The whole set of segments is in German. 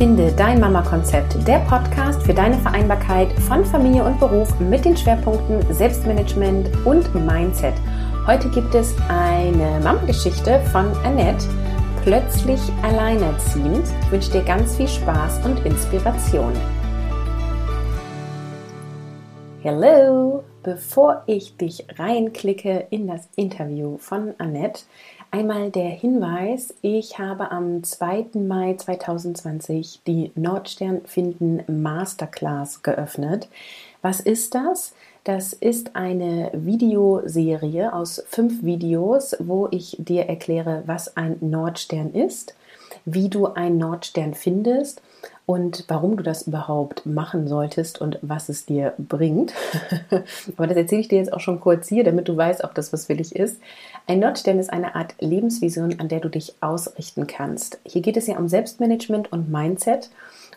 Finde dein Mama-Konzept, der Podcast für deine Vereinbarkeit von Familie und Beruf mit den Schwerpunkten Selbstmanagement und Mindset. Heute gibt es eine Mama-Geschichte von Annette, plötzlich alleinerziehend. Ich wünsche dir ganz viel Spaß und Inspiration. Hello! Bevor ich dich reinklicke in das Interview von Annette, Einmal der Hinweis, ich habe am 2. Mai 2020 die Nordstern finden Masterclass geöffnet. Was ist das? Das ist eine Videoserie aus fünf Videos, wo ich dir erkläre, was ein Nordstern ist, wie du einen Nordstern findest und warum du das überhaupt machen solltest und was es dir bringt. Aber das erzähle ich dir jetzt auch schon kurz hier, damit du weißt, ob das was für dich ist. Ein Nordstern ist eine Art Lebensvision, an der du dich ausrichten kannst. Hier geht es ja um Selbstmanagement und Mindset.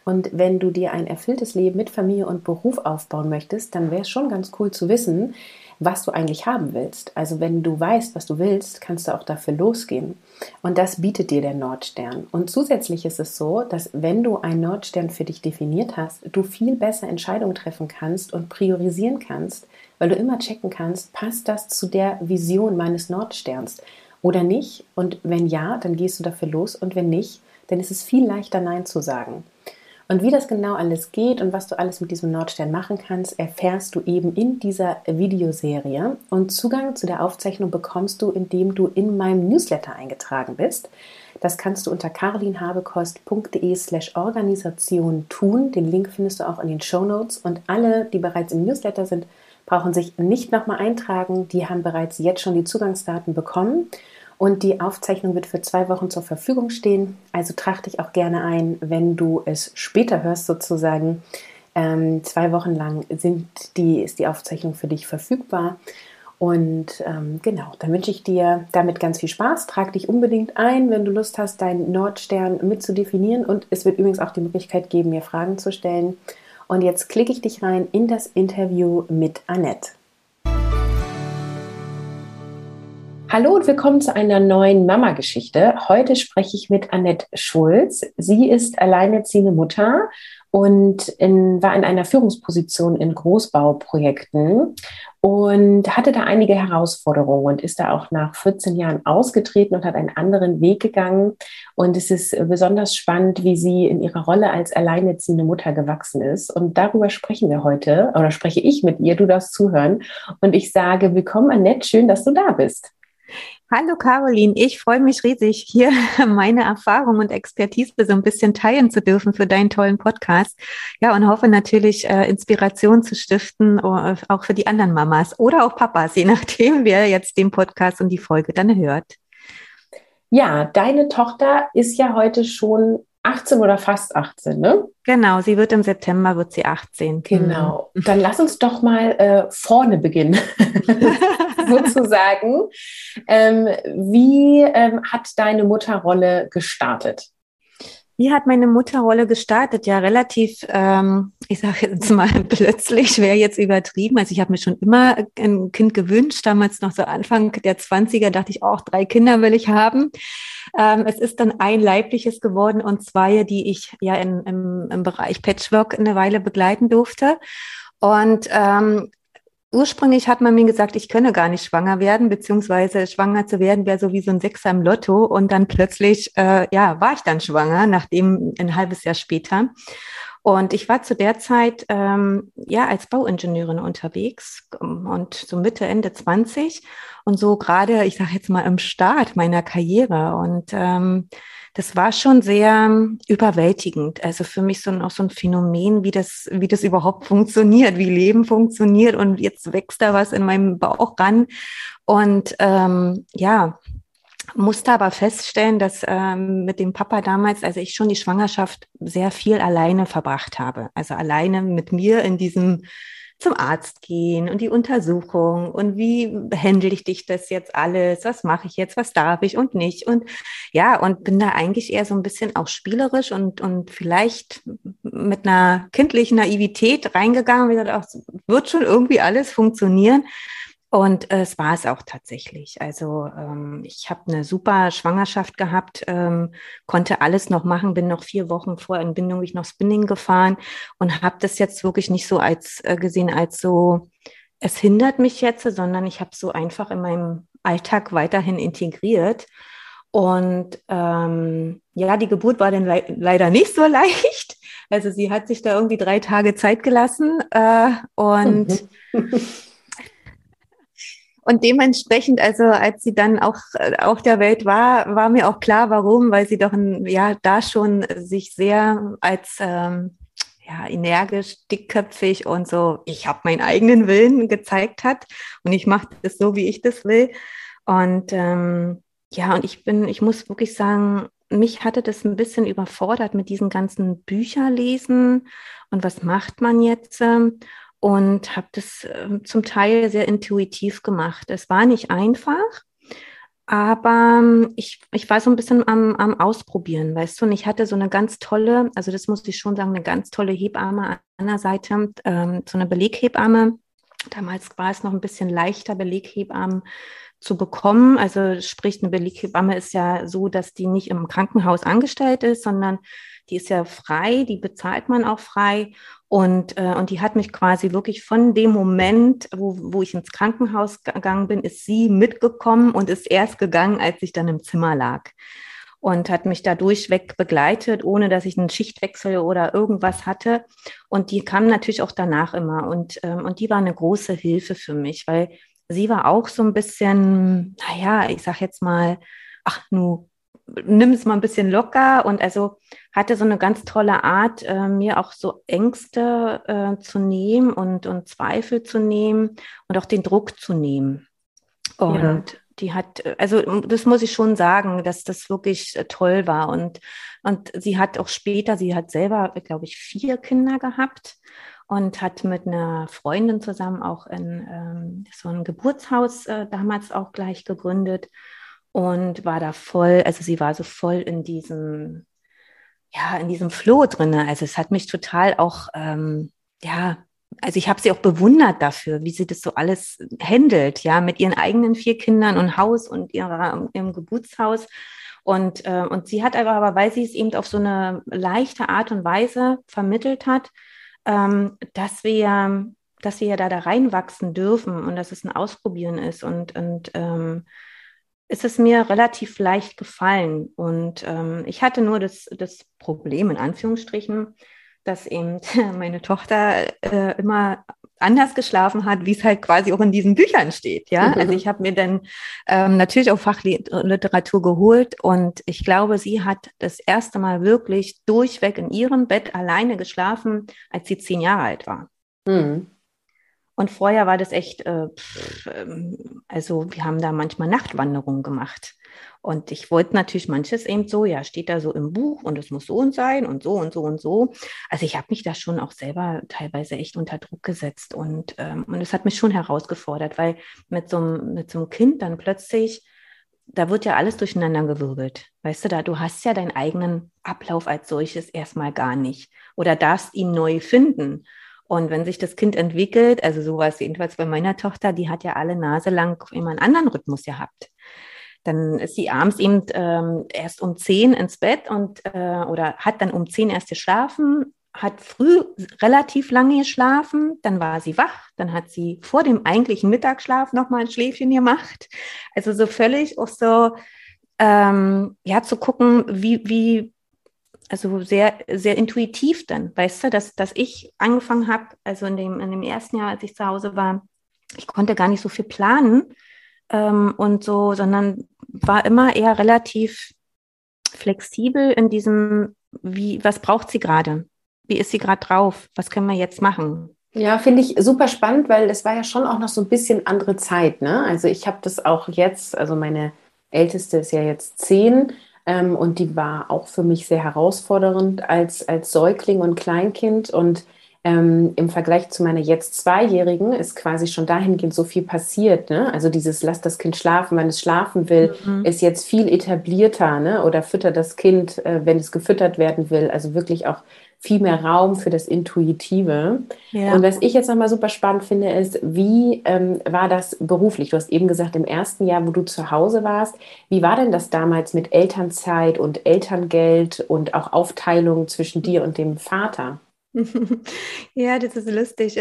Und wenn du dir ein erfülltes Leben mit Familie und Beruf aufbauen möchtest, dann wäre es schon ganz cool zu wissen, was du eigentlich haben willst. Also wenn du weißt, was du willst, kannst du auch dafür losgehen. Und das bietet dir der Nordstern. Und zusätzlich ist es so, dass wenn du einen Nordstern für dich definiert hast, du viel besser Entscheidungen treffen kannst und priorisieren kannst, weil du immer checken kannst, passt das zu der Vision meines Nordsterns oder nicht? Und wenn ja, dann gehst du dafür los und wenn nicht, dann ist es viel leichter Nein zu sagen. Und wie das genau alles geht und was du alles mit diesem Nordstern machen kannst, erfährst du eben in dieser Videoserie. Und Zugang zu der Aufzeichnung bekommst du, indem du in meinem Newsletter eingetragen bist. Das kannst du unter carolinhabekost.de slash Organisation tun. Den Link findest du auch in den Show Notes. Und alle, die bereits im Newsletter sind, brauchen sich nicht nochmal eintragen. Die haben bereits jetzt schon die Zugangsdaten bekommen. Und die Aufzeichnung wird für zwei Wochen zur Verfügung stehen. Also trag dich auch gerne ein, wenn du es später hörst, sozusagen. Ähm, zwei Wochen lang sind die, ist die Aufzeichnung für dich verfügbar. Und ähm, genau, dann wünsche ich dir damit ganz viel Spaß. Trag dich unbedingt ein, wenn du Lust hast, deinen Nordstern mit zu definieren. Und es wird übrigens auch die Möglichkeit geben, mir Fragen zu stellen. Und jetzt klicke ich dich rein in das Interview mit Annette. Hallo und willkommen zu einer neuen Mama-Geschichte. Heute spreche ich mit Annette Schulz. Sie ist alleinerziehende Mutter und in, war in einer Führungsposition in Großbauprojekten und hatte da einige Herausforderungen und ist da auch nach 14 Jahren ausgetreten und hat einen anderen Weg gegangen. Und es ist besonders spannend, wie sie in ihrer Rolle als alleinerziehende Mutter gewachsen ist. Und darüber sprechen wir heute oder spreche ich mit ihr. Du darfst zuhören. Und ich sage, willkommen Annette, schön, dass du da bist. Hallo Caroline, ich freue mich riesig, hier meine Erfahrung und Expertise so ein bisschen teilen zu dürfen für deinen tollen Podcast. Ja, und hoffe natürlich, äh, Inspiration zu stiften, uh, auch für die anderen Mamas oder auch Papas, je nachdem, wer jetzt den Podcast und die Folge dann hört. Ja, deine Tochter ist ja heute schon 18 oder fast 18, ne? Genau, sie wird im September, wird sie 18. Genau. Dann lass uns doch mal äh, vorne beginnen, sozusagen. Ähm, wie ähm, hat deine Mutterrolle gestartet? Wie hat meine Mutterrolle gestartet? Ja, relativ, ähm, ich sage jetzt mal plötzlich, wäre jetzt übertrieben. Also ich habe mir schon immer ein Kind gewünscht. Damals noch so Anfang der 20er dachte ich auch, drei Kinder will ich haben. Ähm, es ist dann ein leibliches geworden und zwei, die ich ja in, im, im Bereich Patchwork eine Weile begleiten durfte. Und ähm, ursprünglich hat man mir gesagt, ich könne gar nicht schwanger werden, beziehungsweise schwanger zu werden wäre so wie so ein Sechser im Lotto. Und dann plötzlich, äh, ja, war ich dann schwanger, nachdem ein halbes Jahr später. Und ich war zu der Zeit ähm, ja als Bauingenieurin unterwegs ähm, und so Mitte, Ende 20 und so gerade, ich sage jetzt mal, im Start meiner Karriere. Und ähm, das war schon sehr überwältigend. Also für mich so ein, auch so ein Phänomen, wie das, wie das überhaupt funktioniert, wie Leben funktioniert. Und jetzt wächst da was in meinem Bauch ran. Und ähm, ja, musste aber feststellen, dass ähm, mit dem Papa damals, also ich schon die Schwangerschaft sehr viel alleine verbracht habe. Also alleine mit mir in diesem zum Arzt gehen und die Untersuchung und wie handle ich dich das jetzt alles, was mache ich jetzt, was darf ich und nicht? Und ja und bin da eigentlich eher so ein bisschen auch spielerisch und und vielleicht mit einer kindlichen Naivität reingegangen und gesagt, ach, wird schon irgendwie alles funktionieren Und äh, es war es auch tatsächlich. Also ähm, ich habe eine super Schwangerschaft gehabt, ähm, konnte alles noch machen, bin noch vier Wochen vor Entbindung ich noch Spinning gefahren und habe das jetzt wirklich nicht so als äh, gesehen als so, es hindert mich jetzt, sondern ich habe so einfach in meinem Alltag weiterhin integriert. Und ähm, ja, die Geburt war dann le leider nicht so leicht. Also sie hat sich da irgendwie drei Tage Zeit gelassen äh, und Und dementsprechend, also als sie dann auch äh, auf der Welt war, war mir auch klar, warum, weil sie doch ein, ja da schon sich sehr als ähm, ja, energisch, dickköpfig und so, ich habe meinen eigenen Willen gezeigt hat und ich mache das so, wie ich das will. Und ähm, ja, und ich bin, ich muss wirklich sagen, mich hatte das ein bisschen überfordert mit diesen ganzen Bücherlesen und was macht man jetzt? Ähm, und habe das äh, zum Teil sehr intuitiv gemacht. Es war nicht einfach, aber ähm, ich, ich war so ein bisschen am, am Ausprobieren, weißt du, und ich hatte so eine ganz tolle, also das muss ich schon sagen, eine ganz tolle Hebamme an der Seite, ähm, so eine Beleghebamme. Damals war es noch ein bisschen leichter, Beleghebammen zu bekommen. Also sprich, eine Beleghebamme ist ja so, dass die nicht im Krankenhaus angestellt ist, sondern die ist ja frei, die bezahlt man auch frei. Und, äh, und die hat mich quasi wirklich von dem Moment, wo, wo ich ins Krankenhaus gegangen bin, ist sie mitgekommen und ist erst gegangen, als ich dann im Zimmer lag. Und hat mich da durchweg begleitet, ohne dass ich einen Schichtwechsel oder irgendwas hatte. Und die kam natürlich auch danach immer. Und, ähm, und die war eine große Hilfe für mich, weil sie war auch so ein bisschen, naja, ich sag jetzt mal, ach, nu, nimm es mal ein bisschen locker und also hatte so eine ganz tolle Art, äh, mir auch so Ängste äh, zu nehmen und, und Zweifel zu nehmen und auch den Druck zu nehmen. Und ja. die hat, also das muss ich schon sagen, dass das wirklich äh, toll war. Und, und sie hat auch später, sie hat selber, glaube ich, vier Kinder gehabt und hat mit einer Freundin zusammen auch in ähm, so ein Geburtshaus äh, damals auch gleich gegründet und war da voll, also sie war so voll in diesem, ja, in diesem Flow drin. Also es hat mich total auch, ähm, ja, also ich habe sie auch bewundert dafür, wie sie das so alles handelt, ja, mit ihren eigenen vier Kindern und Haus und ihrer, ihrem Geburtshaus. Und, äh, und sie hat aber, aber, weil sie es eben auf so eine leichte Art und Weise vermittelt hat, ähm, dass wir, dass wir ja da, da reinwachsen dürfen und dass es ein Ausprobieren ist und, und ähm, ist es mir relativ leicht gefallen. Und ähm, ich hatte nur das, das Problem, in Anführungsstrichen, dass eben meine Tochter äh, immer anders geschlafen hat, wie es halt quasi auch in diesen Büchern steht. Ja, mhm. also ich habe mir dann ähm, natürlich auch Fachliteratur geholt und ich glaube, sie hat das erste Mal wirklich durchweg in ihrem Bett alleine geschlafen, als sie zehn Jahre alt war. Mhm. Und vorher war das echt, äh, pff, ähm, also wir haben da manchmal Nachtwanderungen gemacht. Und ich wollte natürlich manches eben so, ja, steht da so im Buch und es muss so und sein und so und so und so. Also ich habe mich da schon auch selber teilweise echt unter Druck gesetzt und, ähm, und es hat mich schon herausgefordert, weil mit so, einem, mit so einem Kind dann plötzlich, da wird ja alles durcheinander gewirbelt. Weißt du, da du hast ja deinen eigenen Ablauf als solches erstmal gar nicht oder darfst ihn neu finden. Und wenn sich das Kind entwickelt, also so war es jedenfalls bei meiner Tochter, die hat ja alle Nase lang immer einen anderen Rhythmus gehabt. Dann ist sie abends eben ähm, erst um zehn ins Bett und äh, oder hat dann um zehn erst geschlafen, hat früh relativ lange geschlafen, dann war sie wach, dann hat sie vor dem eigentlichen Mittagsschlaf nochmal ein Schläfchen gemacht. Also so völlig auch so, ähm, ja, zu gucken, wie, wie also sehr, sehr intuitiv dann, weißt du, dass, dass ich angefangen habe, also in dem, in dem ersten Jahr, als ich zu Hause war, ich konnte gar nicht so viel planen ähm, und so, sondern war immer eher relativ flexibel in diesem, wie, was braucht sie gerade? Wie ist sie gerade drauf? Was können wir jetzt machen? Ja, finde ich super spannend, weil es war ja schon auch noch so ein bisschen andere Zeit. Ne? Also ich habe das auch jetzt, also meine Älteste ist ja jetzt zehn ähm, und die war auch für mich sehr herausfordernd als, als Säugling und Kleinkind. Und ähm, im Vergleich zu meiner jetzt Zweijährigen ist quasi schon dahingehend so viel passiert. Ne? Also dieses Lass das Kind schlafen, wenn es schlafen will, mhm. ist jetzt viel etablierter. Ne? Oder fütter das Kind, äh, wenn es gefüttert werden will. Also wirklich auch viel mehr Raum für das Intuitive. Ja. Und was ich jetzt nochmal super spannend finde, ist, wie ähm, war das beruflich? Du hast eben gesagt, im ersten Jahr, wo du zu Hause warst, wie war denn das damals mit Elternzeit und Elterngeld und auch Aufteilung zwischen dir und dem Vater? ja, das ist lustig.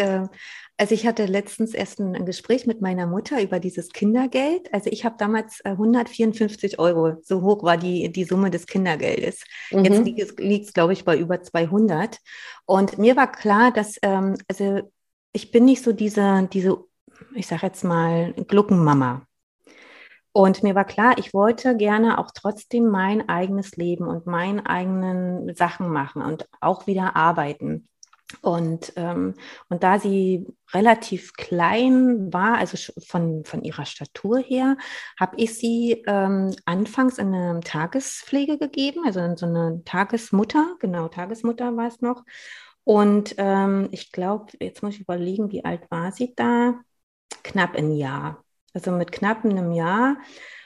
Also ich hatte letztens erst ein Gespräch mit meiner Mutter über dieses Kindergeld. Also ich habe damals 154 äh, Euro, so hoch war die, die Summe des Kindergeldes. Mhm. Jetzt liegt es, glaube ich, bei über 200. Und mir war klar, dass, ähm, also ich bin nicht so diese, diese ich sage jetzt mal, Gluckenmama. Und mir war klar, ich wollte gerne auch trotzdem mein eigenes Leben und meine eigenen Sachen machen und auch wieder arbeiten. Und, ähm, und da sie relativ klein war, also von, von ihrer Statur her, habe ich sie ähm, anfangs in eine Tagespflege gegeben, also in so eine Tagesmutter, genau, Tagesmutter war es noch. Und ähm, ich glaube, jetzt muss ich überlegen, wie alt war sie da? Knapp ein Jahr also mit knapp einem Jahr.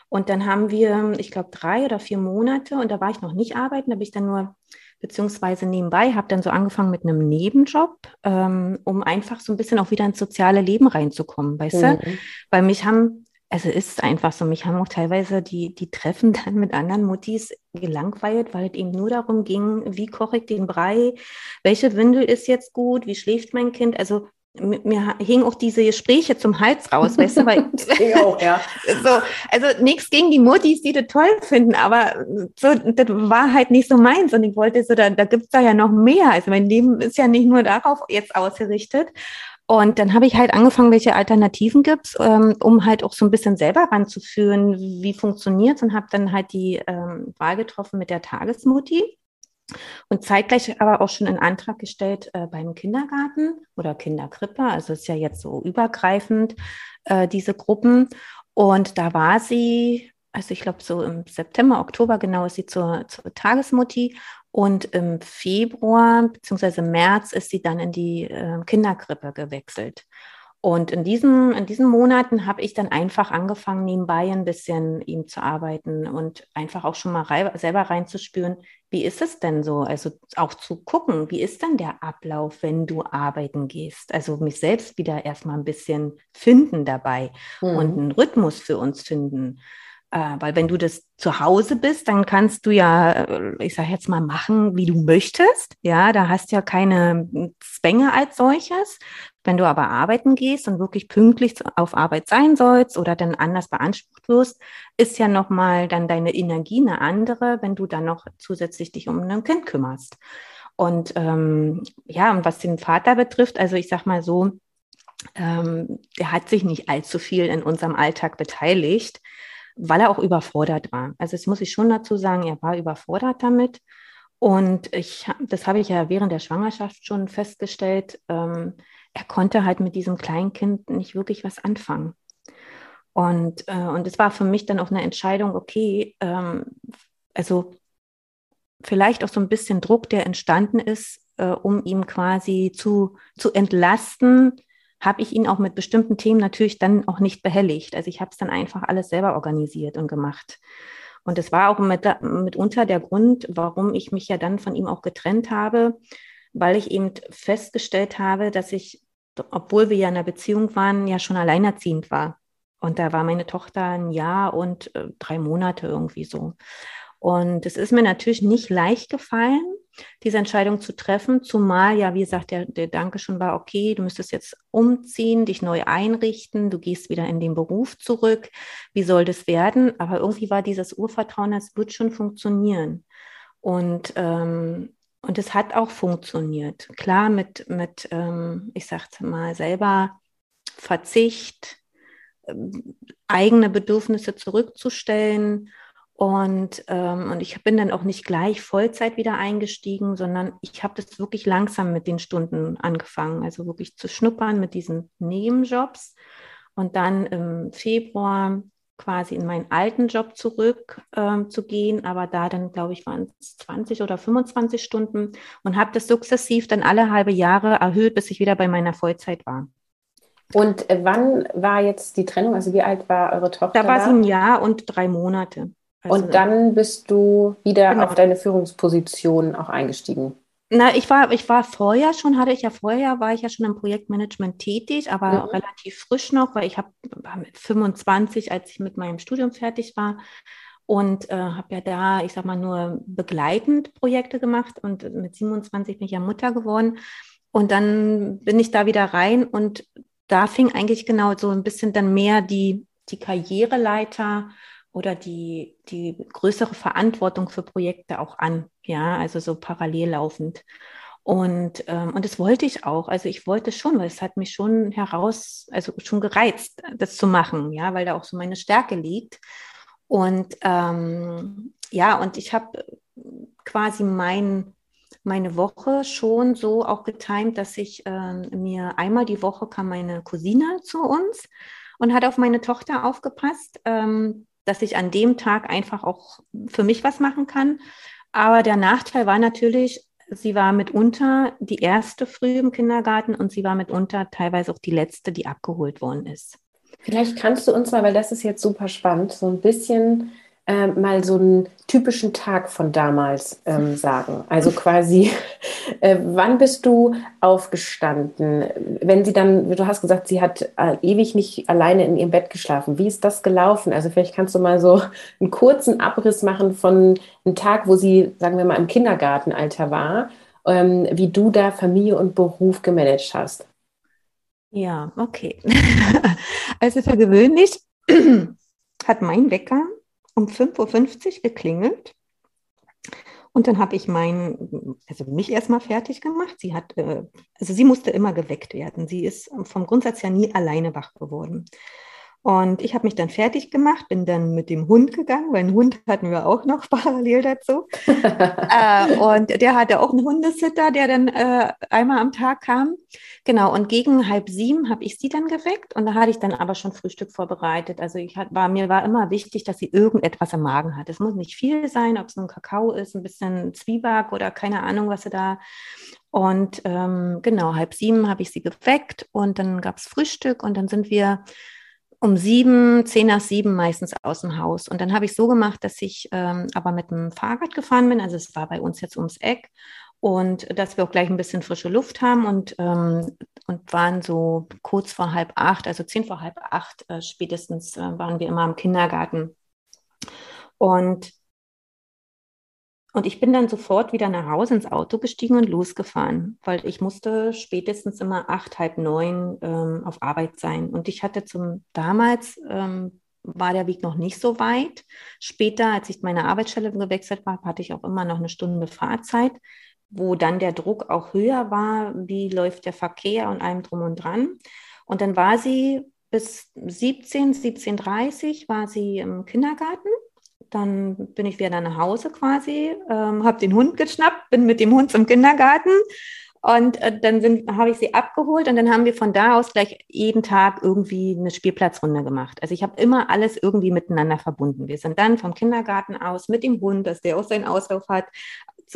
Und dann haben wir, ich glaube, drei oder vier Monate und da war ich noch nicht arbeiten, da bin ich dann nur beziehungsweise nebenbei, habe dann so angefangen mit einem Nebenjob, ähm, um einfach so ein bisschen auch wieder ins soziale Leben reinzukommen, weißt mhm. du? Weil mich haben, also ist einfach so, mich haben auch teilweise die, die Treffen dann mit anderen Muttis gelangweilt, weil es eben nur darum ging, wie koche ich den Brei, welche Windel ist jetzt gut, wie schläft mein Kind, also mir hingen auch diese Gespräche zum Hals raus, weißt du, weil auch, ja. so, also nichts gegen die Muttis, die das toll finden, aber so, das war halt nicht so meins und ich wollte so, da, da gibt es da ja noch mehr. Also mein Leben ist ja nicht nur darauf jetzt ausgerichtet. Und dann habe ich halt angefangen, welche Alternativen gibt es, ähm, um halt auch so ein bisschen selber ranzuführen, wie funktioniert und habe dann halt die ähm, Wahl getroffen mit der Tagesmutti und zeitgleich aber auch schon einen Antrag gestellt äh, beim Kindergarten oder Kinderkrippe. Also ist ja jetzt so übergreifend, äh, diese Gruppen. Und da war sie, also ich glaube so im September, Oktober genau ist sie zur, zur Tagesmutti. Und im Februar bzw. März ist sie dann in die äh, Kinderkrippe gewechselt. Und in, diesem, in diesen Monaten habe ich dann einfach angefangen, nebenbei ein bisschen ihm zu arbeiten und einfach auch schon mal rei selber reinzuspüren, wie ist es denn so? Also auch zu gucken, wie ist denn der Ablauf, wenn du arbeiten gehst? Also mich selbst wieder erstmal ein bisschen finden dabei mhm. und einen Rhythmus für uns finden. Äh, weil wenn du das zu Hause bist, dann kannst du ja, äh, ich sage jetzt mal, machen, wie du möchtest. Ja, da hast du ja keine Zwänge als solches. Wenn du aber arbeiten gehst und wirklich pünktlich auf Arbeit sein sollst oder dann anders beansprucht wirst, ist ja nochmal dann deine Energie eine andere, wenn du dann noch zusätzlich dich um ein Kind kümmerst. Und ähm, ja, und was den Vater betrifft, also ich sag mal so, ähm, der hat sich nicht allzu viel in unserem Alltag beteiligt weil er auch überfordert war. Also das muss ich schon dazu sagen, er war überfordert damit. Und ich, das habe ich ja während der Schwangerschaft schon festgestellt, ähm, er konnte halt mit diesem Kleinkind nicht wirklich was anfangen. Und, äh, und es war für mich dann auch eine Entscheidung, okay, ähm, also vielleicht auch so ein bisschen Druck, der entstanden ist, äh, um ihm quasi zu, zu entlasten, habe ich ihn auch mit bestimmten Themen natürlich dann auch nicht behelligt. Also ich habe es dann einfach alles selber organisiert und gemacht. Und das war auch mit, mitunter der Grund, warum ich mich ja dann von ihm auch getrennt habe, weil ich eben festgestellt habe, dass ich, obwohl wir ja in einer Beziehung waren, ja schon alleinerziehend war. Und da war meine Tochter ein Jahr und äh, drei Monate irgendwie so. Und es ist mir natürlich nicht leicht gefallen, diese Entscheidung zu treffen, zumal ja, wie gesagt, der, der Danke schon war, okay, du müsstest jetzt umziehen, dich neu einrichten, du gehst wieder in den Beruf zurück, wie soll das werden? Aber irgendwie war dieses Urvertrauen, das wird schon funktionieren. Und, ähm, und es hat auch funktioniert. Klar, mit, mit ähm, ich sag's mal, selber Verzicht, ähm, eigene Bedürfnisse zurückzustellen und, ähm, und ich bin dann auch nicht gleich Vollzeit wieder eingestiegen, sondern ich habe das wirklich langsam mit den Stunden angefangen, also wirklich zu schnuppern mit diesen Nebenjobs. Und dann im Februar quasi in meinen alten Job zurück ähm, zu gehen, aber da dann, glaube ich, waren es 20 oder 25 Stunden und habe das sukzessiv dann alle halbe Jahre erhöht, bis ich wieder bei meiner Vollzeit war. Und äh, wann war jetzt die Trennung? Also wie alt war eure Tochter? Da war sie ein Jahr und drei Monate. Also und dann bist du wieder genau. auf deine Führungsposition auch eingestiegen. Na, ich war, ich war vorher schon, hatte ich ja vorher, war ich ja schon im Projektmanagement tätig, aber mhm. relativ frisch noch, weil ich habe mit 25, als ich mit meinem Studium fertig war und äh, habe ja da, ich sag mal, nur begleitend Projekte gemacht und mit 27 bin ich ja Mutter geworden. Und dann bin ich da wieder rein und da fing eigentlich genau so ein bisschen dann mehr die, die Karriereleiter oder die, die größere Verantwortung für Projekte auch an, ja, also so parallel laufend. Und, ähm, und das wollte ich auch. Also ich wollte schon, weil es hat mich schon heraus, also schon gereizt, das zu machen, ja, weil da auch so meine Stärke liegt. Und ähm, ja, und ich habe quasi mein, meine Woche schon so auch getimt, dass ich ähm, mir einmal die Woche kam meine Cousine zu uns und hat auf meine Tochter aufgepasst. Ähm, dass ich an dem Tag einfach auch für mich was machen kann. Aber der Nachteil war natürlich, sie war mitunter die erste früh im Kindergarten und sie war mitunter teilweise auch die letzte, die abgeholt worden ist. Vielleicht kannst du uns mal, weil das ist jetzt super spannend, so ein bisschen äh, mal so einen typischen Tag von damals ähm, sagen. Also quasi, äh, wann bist du aufgestanden? Wenn sie dann, du hast gesagt, sie hat äh, ewig nicht alleine in ihrem Bett geschlafen. Wie ist das gelaufen? Also vielleicht kannst du mal so einen kurzen Abriss machen von einem Tag, wo sie, sagen wir mal, im Kindergartenalter war, ähm, wie du da Familie und Beruf gemanagt hast. Ja, okay. also für gewöhnlich hat mein Wecker um 5.50 Uhr geklingelt. Und dann habe ich mein, also mich erstmal fertig gemacht. Sie hat, äh, also sie musste immer geweckt werden. Sie ist vom Grundsatz her nie alleine wach geworden. Und ich habe mich dann fertig gemacht, bin dann mit dem Hund gegangen, weil einen Hund hatten wir auch noch parallel dazu. äh, und der hatte auch einen Hundesitter, der dann äh, einmal am Tag kam. Genau, und gegen halb sieben habe ich sie dann geweckt und da hatte ich dann aber schon Frühstück vorbereitet. Also ich hat, war, mir war immer wichtig, dass sie irgendetwas im Magen hat. Es muss nicht viel sein, ob es ein Kakao ist, ein bisschen Zwieback oder keine Ahnung, was sie da. Und ähm, genau, halb sieben habe ich sie geweckt und dann gab es Frühstück und dann sind wir um sieben, zehn nach sieben meistens aus dem Haus. Und dann habe ich so gemacht, dass ich ähm, aber mit dem Fahrrad gefahren bin. Also es war bei uns jetzt ums Eck. Und dass wir auch gleich ein bisschen frische Luft haben und, ähm, und waren so kurz vor halb acht, also zehn vor halb acht äh, spätestens äh, waren wir immer im Kindergarten. Und und ich bin dann sofort wieder nach Hause ins Auto gestiegen und losgefahren, weil ich musste spätestens immer acht, halb neun ähm, auf Arbeit sein. Und ich hatte zum damals ähm, war der Weg noch nicht so weit. Später, als ich meine Arbeitsstelle gewechselt habe, hatte ich auch immer noch eine Stunde Fahrzeit, wo dann der Druck auch höher war. Wie läuft der Verkehr und allem drum und dran? Und dann war sie bis 17, 17.30 war sie im Kindergarten dann bin ich wieder nach Hause quasi, ähm, habe den Hund geschnappt, bin mit dem Hund zum Kindergarten und äh, dann habe ich sie abgeholt und dann haben wir von da aus gleich jeden Tag irgendwie eine Spielplatzrunde gemacht. Also ich habe immer alles irgendwie miteinander verbunden. Wir sind dann vom Kindergarten aus mit dem Hund, dass der auch seinen Auslauf hat,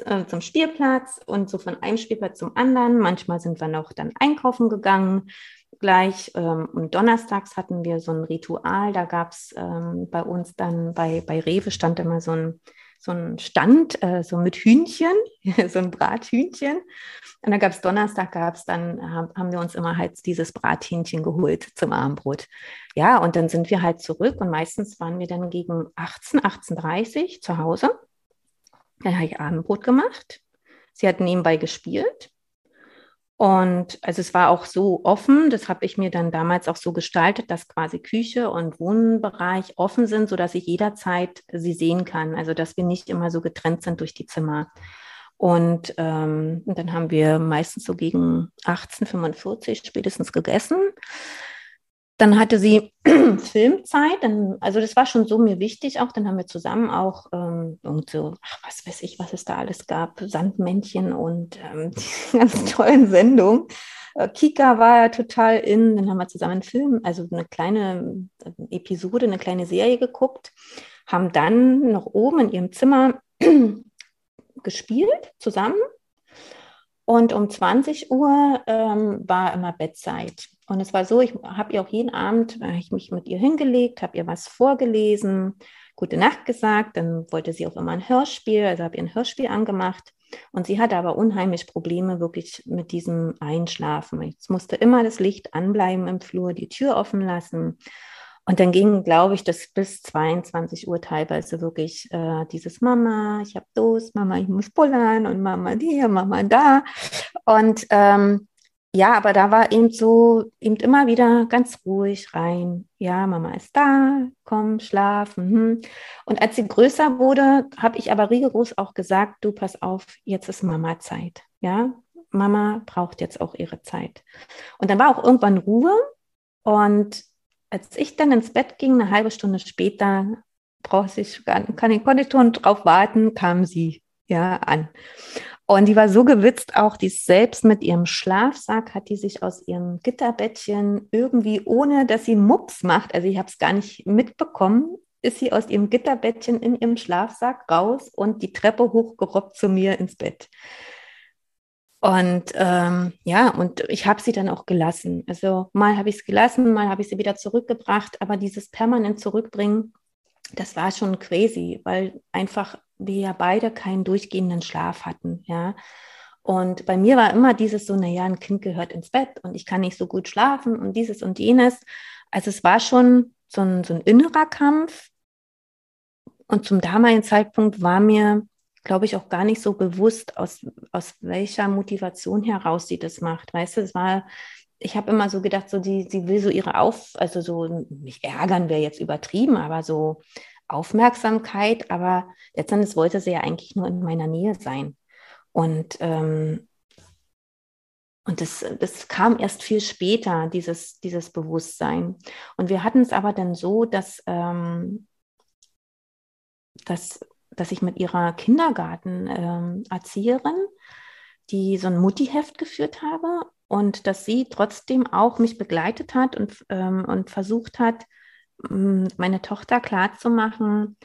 äh, zum Spielplatz und so von einem Spielplatz zum anderen. Manchmal sind wir noch dann einkaufen gegangen gleich. Ähm, und donnerstags hatten wir so ein Ritual, da gab es ähm, bei uns dann, bei, bei Rewe stand immer so ein, so ein Stand, äh, so mit Hühnchen, so ein Brathühnchen. Und da gab es Donnerstag, gab es dann, haben wir uns immer halt dieses Brathähnchen geholt zum Abendbrot. Ja, und dann sind wir halt zurück und meistens waren wir dann gegen 18, 18.30 Uhr zu Hause. Dann habe ich Abendbrot gemacht. Sie hat nebenbei gespielt. Und also es war auch so offen, das habe ich mir dann damals auch so gestaltet, dass quasi Küche und Wohnbereich offen sind, sodass ich jederzeit sie sehen kann. Also dass wir nicht immer so getrennt sind durch die Zimmer. Und, ähm, dann haben wir meistens so gegen 18.45 spätestens gegessen. Dann hatte sie Filmzeit, dann, also das war schon so mir wichtig auch. Dann haben wir zusammen auch ähm, und so, ach, was weiß ich, was es da alles gab, Sandmännchen und ähm, die ganz tollen Sendungen. Äh, Kika war ja total in, dann haben wir zusammen einen Film, also eine kleine Episode, eine kleine Serie geguckt, haben dann noch oben in ihrem Zimmer gespielt zusammen. Und um 20 Uhr ähm, war immer Bettzeit. Und es war so, ich habe ihr auch jeden Abend, äh, ich mich mit ihr hingelegt, habe ihr was vorgelesen, gute Nacht gesagt, dann wollte sie auch immer ein Hörspiel, also habe ihr ein Hörspiel angemacht. Und sie hatte aber unheimlich Probleme wirklich mit diesem Einschlafen. Es musste immer das Licht anbleiben im Flur, die Tür offen lassen. Und dann ging, glaube ich, das bis 22 Uhr teilweise wirklich äh, dieses Mama, ich habe Durst, Mama, ich muss pullern und Mama hier, Mama da. Und ähm, ja, aber da war eben so, eben immer wieder ganz ruhig rein. Ja, Mama ist da, komm, schlafen. Hm. Und als sie größer wurde, habe ich aber rigoros auch gesagt, du pass auf, jetzt ist Mama Zeit. Ja, Mama braucht jetzt auch ihre Zeit. Und dann war auch irgendwann Ruhe. Und als ich dann ins Bett ging, eine halbe Stunde später, brauchte ich gar, kann konnte ich schon drauf warten, kam sie ja an. Und die war so gewitzt auch, die selbst mit ihrem Schlafsack hat die sich aus ihrem Gitterbettchen irgendwie, ohne dass sie Mups macht, also ich habe es gar nicht mitbekommen, ist sie aus ihrem Gitterbettchen in ihrem Schlafsack raus und die Treppe hochgerobbt zu mir ins Bett. Und ähm, ja, und ich habe sie dann auch gelassen. Also mal habe ich es gelassen, mal habe ich sie wieder zurückgebracht, aber dieses permanent zurückbringen, das war schon crazy, weil einfach wir ja beide keinen durchgehenden Schlaf hatten, ja. Und bei mir war immer dieses so, naja, ein Kind gehört ins Bett und ich kann nicht so gut schlafen und dieses und jenes. Also es war schon so ein, so ein innerer Kampf. Und zum damaligen Zeitpunkt war mir glaube ich, auch gar nicht so bewusst, aus, aus welcher Motivation heraus sie das macht. Weißt du, es war, ich habe immer so gedacht, so die, sie will so ihre Auf, also so, nicht ärgern wäre jetzt übertrieben, aber so Aufmerksamkeit, aber letztendlich wollte sie ja eigentlich nur in meiner Nähe sein. Und, ähm, und das, das kam erst viel später, dieses, dieses Bewusstsein. Und wir hatten es aber dann so, dass, ähm, dass dass ich mit ihrer Kindergartenerzieherin, ähm, die so ein Muttiheft geführt habe und dass sie trotzdem auch mich begleitet hat und, ähm, und versucht hat, meine Tochter klarzumachen,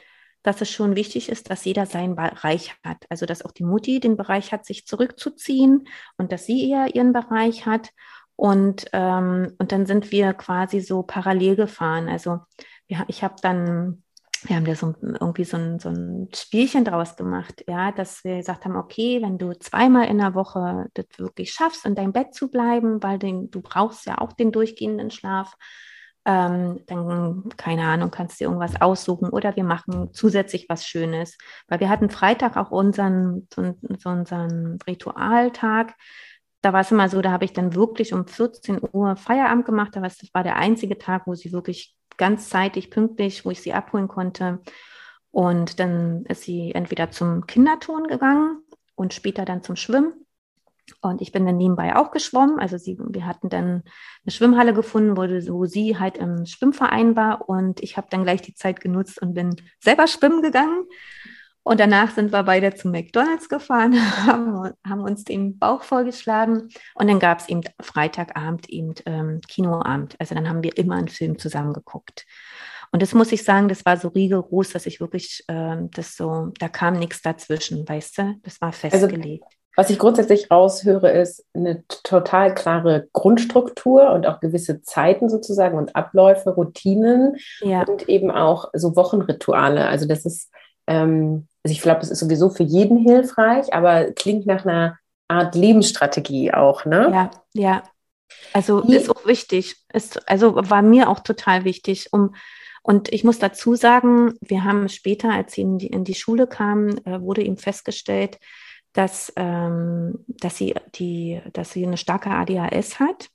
dass es schon wichtig ist, dass jeder seinen Bereich hat. Also dass auch die Mutti den Bereich hat, sich zurückzuziehen und dass sie eher ihren Bereich hat. Und, ähm, und dann sind wir quasi so parallel gefahren. Also ja, ich habe dann wir haben da so irgendwie so ein, so ein Spielchen draus gemacht, ja, dass wir gesagt haben, okay, wenn du zweimal in der Woche das wirklich schaffst, in deinem Bett zu bleiben, weil den, du brauchst ja auch den durchgehenden Schlaf, ähm, dann, keine Ahnung, kannst du dir irgendwas aussuchen oder wir machen zusätzlich was Schönes. Weil wir hatten Freitag auch unseren, so, so unseren Ritualtag. Da war es immer so, da habe ich dann wirklich um 14 Uhr Feierabend gemacht. Das war der einzige Tag, wo sie wirklich ganz zeitig, pünktlich, wo ich sie abholen konnte. Und dann ist sie entweder zum Kinderton gegangen und später dann zum Schwimmen. Und ich bin dann nebenbei auch geschwommen. Also sie, wir hatten dann eine Schwimmhalle gefunden, wo, wo sie halt im Schwimmverein war. Und ich habe dann gleich die Zeit genutzt und bin selber schwimmen gegangen. Und danach sind wir beide zum McDonalds gefahren, haben, haben uns den Bauch vollgeschlagen und dann gab es eben Freitagabend eben ähm, Kinoabend. Also dann haben wir immer einen Film zusammen geguckt. Und das muss ich sagen, das war so rigoros, dass ich wirklich, ähm, das so, da kam nichts dazwischen, weißt du? Das war also, festgelegt. Was ich grundsätzlich raushöre, ist eine total klare Grundstruktur und auch gewisse Zeiten sozusagen und Abläufe, Routinen ja. und eben auch so Wochenrituale. Also das ist ähm, also ich glaube, es ist sowieso für jeden hilfreich, aber klingt nach einer Art Lebensstrategie auch, ne? Ja, ja. Also Wie? ist auch wichtig. Ist, also war mir auch total wichtig, um und ich muss dazu sagen, wir haben später, als sie in die, in die Schule kamen, äh, wurde ihm festgestellt, dass, ähm, dass, sie die, dass sie eine starke ADHS hat.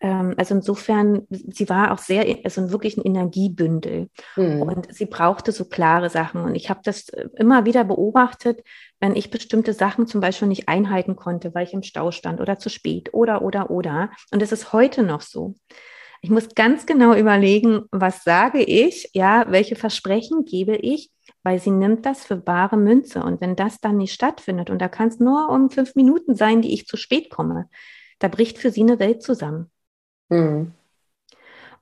Ähm, also insofern, sie war auch sehr, also wirklich ein Energiebündel. Mhm. Und sie brauchte so klare Sachen. Und ich habe das äh, immer wieder beobachtet, wenn ich bestimmte Sachen zum Beispiel nicht einhalten konnte, weil ich im Stau stand oder zu spät oder, oder, oder. Und es ist heute noch so. Ich muss ganz genau überlegen, was sage ich, ja, welche Versprechen gebe ich, weil sie nimmt das für bare Münze. Und wenn das dann nicht stattfindet, und da kann es nur um fünf Minuten sein, die ich zu spät komme, da bricht für sie eine Welt zusammen. Mhm.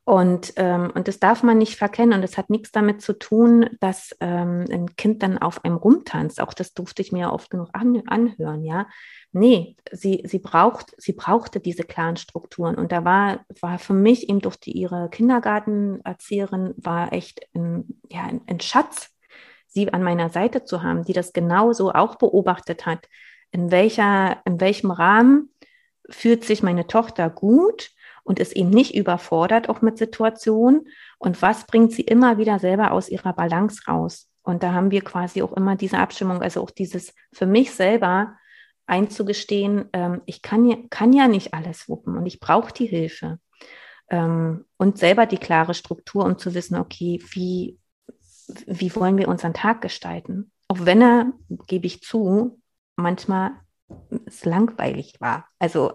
Und, ähm, und das darf man nicht verkennen. Und es hat nichts damit zu tun, dass ähm, ein Kind dann auf einem rumtanzt. Auch das durfte ich mir oft genug an, anhören, ja. Nee, sie, sie, braucht, sie brauchte diese klaren Strukturen. Und da war, war für mich eben durch die, ihre Kindergartenerzieherin, war echt ein, ja, ein, ein Schatz, sie an meiner Seite zu haben, die das genauso auch beobachtet hat. In, welcher, in welchem Rahmen fühlt sich meine Tochter gut? und ist eben nicht überfordert auch mit Situationen und was bringt sie immer wieder selber aus ihrer Balance raus. Und da haben wir quasi auch immer diese Abstimmung, also auch dieses für mich selber einzugestehen, ähm, ich kann ja, kann ja nicht alles wuppen und ich brauche die Hilfe. Ähm, und selber die klare Struktur, um zu wissen, okay, wie, wie wollen wir unseren Tag gestalten? Auch wenn er, gebe ich zu, manchmal es langweilig war. Also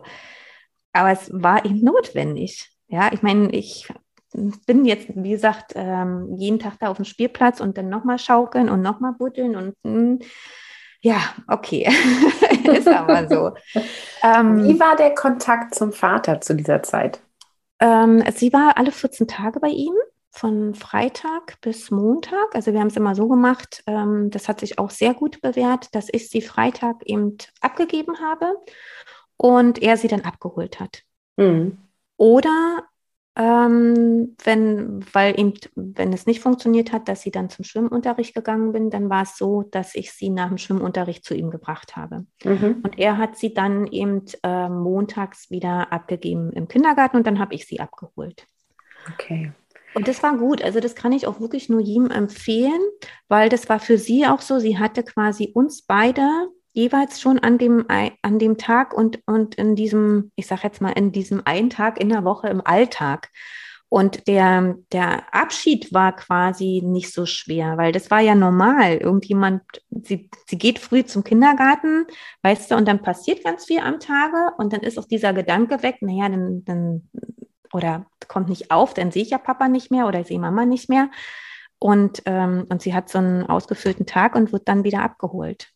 aber es war eben notwendig. Ja, ich meine, ich bin jetzt, wie gesagt, ähm, jeden Tag da auf dem Spielplatz und dann nochmal schaukeln und nochmal buddeln und mh, hm, ja, okay, ist aber so. Ähm, wie war der Kontakt zum Vater zu dieser Zeit? Ähm, sie war alle 14 Tage bei ihm, von Freitag bis Montag. Also wir haben es immer so gemacht, ähm, das hat sich auch sehr gut bewährt, dass ich sie Freitag eben abgegeben habe und er sie dann abgeholt hat. Mhm. Oder ähm, wenn, weil eben, wenn es nicht funktioniert hat, dass sie dann zum Schwimmunterricht gegangen bin, dann war es so, dass ich sie nach dem Schwimmunterricht zu ihm gebracht habe. Mhm. Und er hat sie dann eben äh, montags wieder abgegeben im Kindergarten und dann habe ich sie abgeholt. Okay. Und das war gut. Also das kann ich auch wirklich nur jedem empfehlen, weil das war für sie auch so. Sie hatte quasi uns beide jeweils schon an dem, an dem Tag und, und in diesem, ich sage jetzt mal, in diesem einen Tag in der Woche im Alltag. Und der, der Abschied war quasi nicht so schwer, weil das war ja normal. Irgendjemand, sie, sie geht früh zum Kindergarten, weißt du, und dann passiert ganz viel am Tage und dann ist auch dieser Gedanke weg, naja, dann, dann oder kommt nicht auf, dann sehe ich ja Papa nicht mehr oder sehe Mama nicht mehr. Und, ähm, und sie hat so einen ausgefüllten Tag und wird dann wieder abgeholt.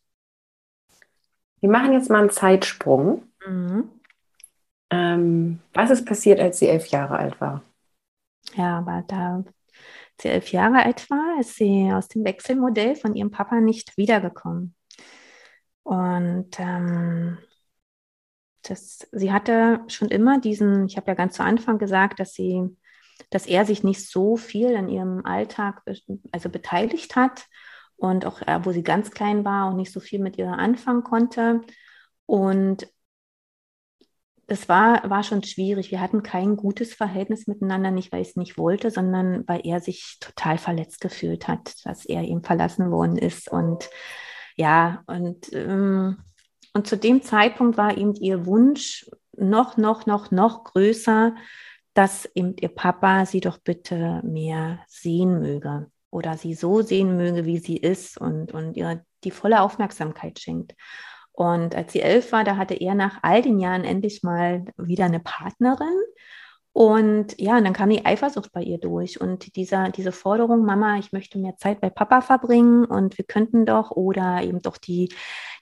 Wir machen jetzt mal einen Zeitsprung. Mhm. Ähm, was ist passiert, als sie elf Jahre alt war? Ja, aber da sie elf Jahre alt war, ist sie aus dem Wechselmodell von ihrem Papa nicht wiedergekommen. Und ähm, das, sie hatte schon immer diesen, ich habe ja ganz zu Anfang gesagt, dass sie, dass er sich nicht so viel in ihrem Alltag also beteiligt hat und auch äh, wo sie ganz klein war und nicht so viel mit ihr anfangen konnte. Und es war, war schon schwierig. Wir hatten kein gutes Verhältnis miteinander, nicht weil ich es nicht wollte, sondern weil er sich total verletzt gefühlt hat, dass er ihm verlassen worden ist. Und ja, und, ähm, und zu dem Zeitpunkt war eben ihr Wunsch noch, noch, noch, noch größer, dass eben ihr Papa sie doch bitte mehr sehen möge oder sie so sehen möge, wie sie ist und, und ihr die volle Aufmerksamkeit schenkt. Und als sie elf war, da hatte er nach all den Jahren endlich mal wieder eine Partnerin. Und ja, und dann kam die Eifersucht bei ihr durch und dieser, diese Forderung, Mama, ich möchte mehr Zeit bei Papa verbringen und wir könnten doch oder eben doch die,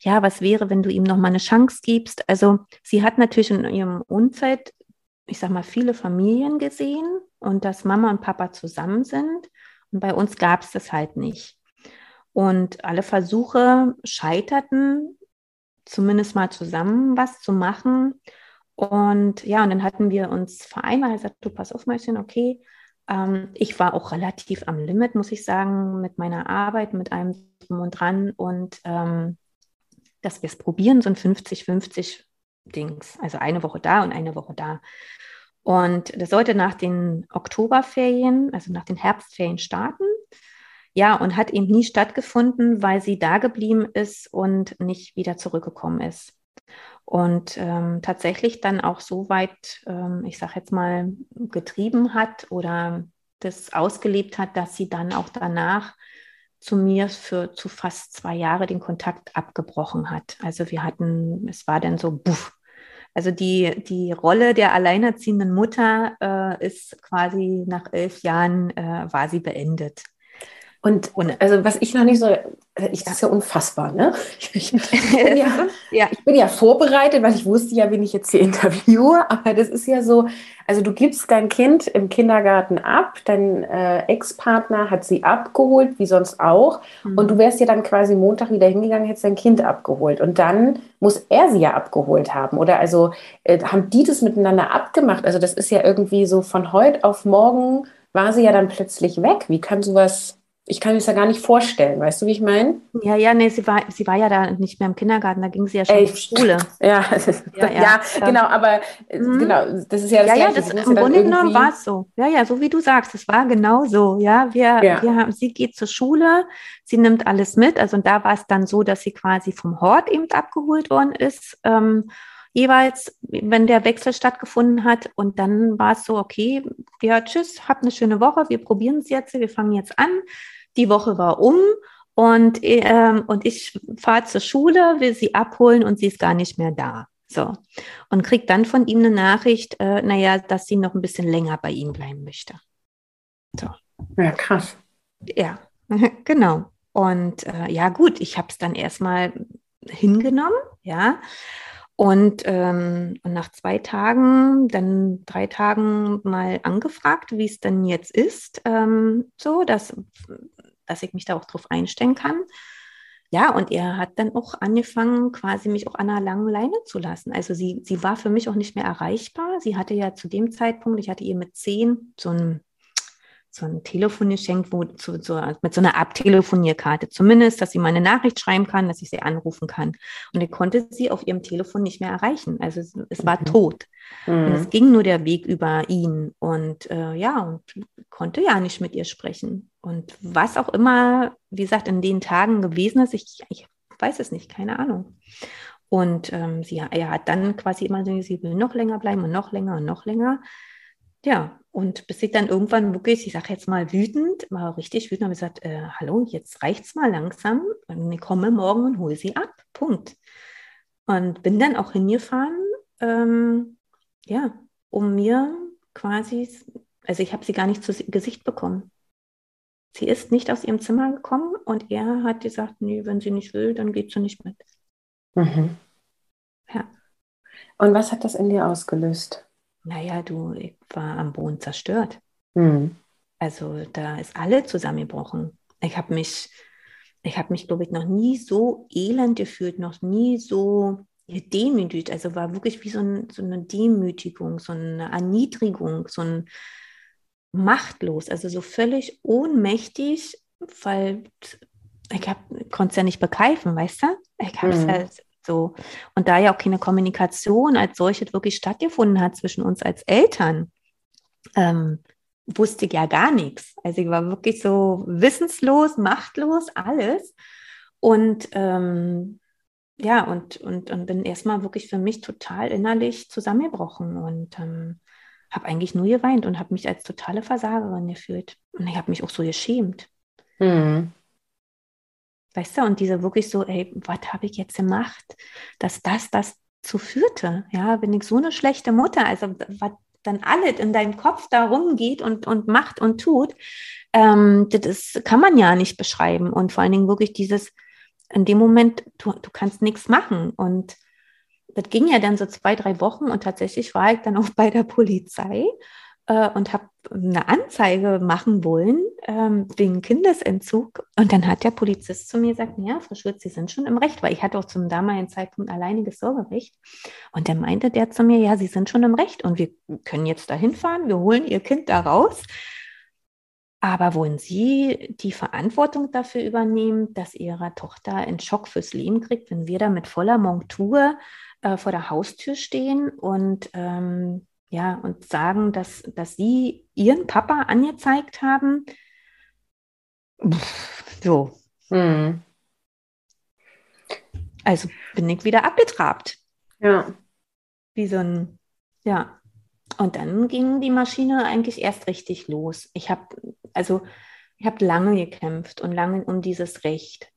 ja, was wäre, wenn du ihm noch mal eine Chance gibst? Also sie hat natürlich in ihrem Umfeld, ich sag mal, viele Familien gesehen und dass Mama und Papa zusammen sind. Und bei uns gab es das halt nicht. Und alle Versuche scheiterten, zumindest mal zusammen was zu machen. Und ja, und dann hatten wir uns vereinbart, er sagt, du pass auf, Mäuschen, okay. Ähm, ich war auch relativ am Limit, muss ich sagen, mit meiner Arbeit, mit einem drum und dran. Und ähm, dass wir es probieren, so ein 50-50 Dings. Also eine Woche da und eine Woche da. Und das sollte nach den Oktoberferien, also nach den Herbstferien starten. Ja, und hat eben nie stattgefunden, weil sie da geblieben ist und nicht wieder zurückgekommen ist. Und ähm, tatsächlich dann auch so weit, ähm, ich sage jetzt mal, getrieben hat oder das ausgelebt hat, dass sie dann auch danach zu mir für zu fast zwei Jahre den Kontakt abgebrochen hat. Also wir hatten, es war dann so, buff, Also die, die Rolle der alleinerziehenden Mutter äh, ist quasi nach elf Jahren äh, war sie beendet. Und, und also was ich noch nicht so, ich, das ist ja unfassbar, ne? Ich, ich, bin ja, ja, ich bin ja vorbereitet, weil ich wusste ja, wen ich jetzt hier interviewe, aber das ist ja so, also du gibst dein Kind im Kindergarten ab, dein äh, Ex-Partner hat sie abgeholt, wie sonst auch, mhm. und du wärst ja dann quasi Montag wieder hingegangen, hättest dein Kind abgeholt und dann muss er sie ja abgeholt haben oder also äh, haben die das miteinander abgemacht? Also das ist ja irgendwie so von heute auf morgen war sie ja dann plötzlich weg. Wie kann sowas ich kann mir das ja gar nicht vorstellen, weißt du, wie ich meine? Ja, ja, nee, sie war, sie war ja da nicht mehr im Kindergarten, da ging sie ja schon in Schule. Ja, ja, ja, ja, genau, aber mhm. genau, das ist ja das Ja, ja, das, im Grunde genommen war es so. Ja, ja, so wie du sagst, es war genau so. Ja, wir, ja. wir haben, sie geht zur Schule, sie nimmt alles mit. Also und da war es dann so, dass sie quasi vom Hort eben abgeholt worden ist. Ähm, jeweils, wenn der Wechsel stattgefunden hat. Und dann war es so, okay, ja, tschüss, habt eine schöne Woche, wir probieren es jetzt, wir fangen jetzt an. Die Woche war um und, ähm, und ich fahre zur Schule, will sie abholen und sie ist gar nicht mehr da. So. Und kriegt dann von ihm eine Nachricht, äh, naja, dass sie noch ein bisschen länger bei ihm bleiben möchte. So. Ja, krass. Ja, genau. Und äh, ja, gut, ich habe es dann erstmal hingenommen, ja. Und, ähm, und nach zwei Tagen, dann drei Tagen mal angefragt, wie es denn jetzt ist, ähm, so, dass, dass ich mich da auch drauf einstellen kann. Ja, und er hat dann auch angefangen, quasi mich auch an einer langen Leine zu lassen. Also sie, sie war für mich auch nicht mehr erreichbar. Sie hatte ja zu dem Zeitpunkt, ich hatte ihr mit zehn so ein so ein Telefon geschenkt, wo zu, so, mit so einer Abtelefonierkarte zumindest, dass sie mal eine Nachricht schreiben kann, dass ich sie anrufen kann. Und ich konnte sie auf ihrem Telefon nicht mehr erreichen. Also es, es war mhm. tot. Mhm. Und es ging nur der Weg über ihn. Und äh, ja, und konnte ja nicht mit ihr sprechen. Und was auch immer, wie gesagt, in den Tagen gewesen ist, ich, ich weiß es nicht, keine Ahnung. Und ähm, sie, er hat dann quasi immer so, sie will noch länger bleiben und noch länger und noch länger. Ja, und bis ich dann irgendwann wirklich, ich sage jetzt mal wütend, mal richtig wütend, habe ich gesagt, äh, hallo, jetzt reicht's mal langsam. Und ich komme morgen und hole sie ab. Punkt. Und bin dann auch hingefahren, ähm, ja, um mir quasi, also ich habe sie gar nicht zu Gesicht bekommen. Sie ist nicht aus ihrem Zimmer gekommen und er hat gesagt, nee, wenn sie nicht will, dann geht sie nicht mit. Mhm. Ja. Und was hat das in dir ausgelöst? Naja, du, ich war am Boden zerstört. Mhm. Also da ist alle zusammengebrochen. Ich habe mich, ich habe mich, glaube ich, noch nie so elend gefühlt, noch nie so gedemütigt. Also war wirklich wie so, ein, so eine Demütigung, so eine Erniedrigung, so ein machtlos, also so völlig ohnmächtig, weil ich konnte es ja nicht begreifen, weißt du? Ich habe es mhm. halt so. Und da ja auch keine Kommunikation als solche wirklich stattgefunden hat zwischen uns als Eltern, ähm, wusste ich ja gar nichts. Also ich war wirklich so wissenslos, machtlos, alles. Und ähm, ja, und, und, und bin erstmal wirklich für mich total innerlich zusammengebrochen und ähm, habe eigentlich nur geweint und habe mich als totale Versagerin gefühlt. Und ich habe mich auch so geschämt. Mhm. Weißt du, und diese wirklich so, ey, was habe ich jetzt gemacht, dass das das zu führte? Ja, bin ich so eine schlechte Mutter? Also, was dann alles in deinem Kopf da rumgeht und, und macht und tut, ähm, das kann man ja nicht beschreiben. Und vor allen Dingen wirklich dieses, in dem Moment, du, du kannst nichts machen. Und das ging ja dann so zwei, drei Wochen und tatsächlich war ich dann auch bei der Polizei äh, und habe eine Anzeige machen wollen ähm, wegen Kindesentzug. Und dann hat der Polizist zu mir gesagt, ja, Frau Schulz, Sie sind schon im Recht, weil ich hatte auch zum damaligen Zeitpunkt alleiniges Sorgerecht. Und dann meinte der zu mir, ja, Sie sind schon im Recht und wir können jetzt da hinfahren, wir holen Ihr Kind da raus. Aber wollen Sie die Verantwortung dafür übernehmen, dass Ihre Tochter einen Schock fürs Leben kriegt, wenn wir da mit voller Montur äh, vor der Haustür stehen und ähm, ja, und sagen, dass, dass sie ihren Papa angezeigt haben. So. Mhm. Also bin ich wieder abgetrabt. Ja. Wie so ein, ja. Und dann ging die Maschine eigentlich erst richtig los. Ich habe, also, ich habe lange gekämpft und lange um dieses Recht.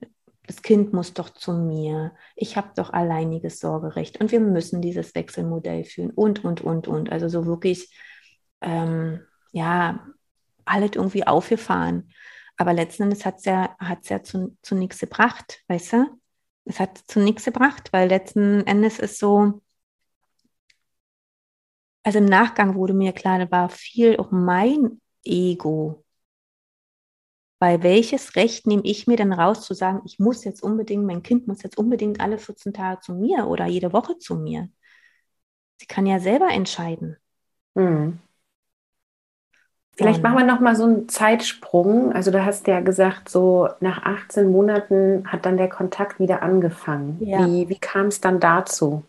Das Kind muss doch zu mir, ich habe doch alleiniges Sorgerecht und wir müssen dieses Wechselmodell führen und, und, und, und. Also so wirklich, ähm, ja, alles irgendwie aufgefahren. Aber letzten Endes hat es ja, hat's ja zu, zu nichts gebracht, weißt du? Es hat zu nichts gebracht, weil letzten Endes ist so, also im Nachgang wurde mir klar, da war viel auch mein Ego. Weil welches Recht nehme ich mir denn raus zu sagen, ich muss jetzt unbedingt, mein Kind muss jetzt unbedingt alle 14 Tage zu mir oder jede Woche zu mir? Sie kann ja selber entscheiden. Hm. Vielleicht machen wir noch mal so einen Zeitsprung. Also du hast ja gesagt, so nach 18 Monaten hat dann der Kontakt wieder angefangen. Ja. Wie, wie kam es dann dazu?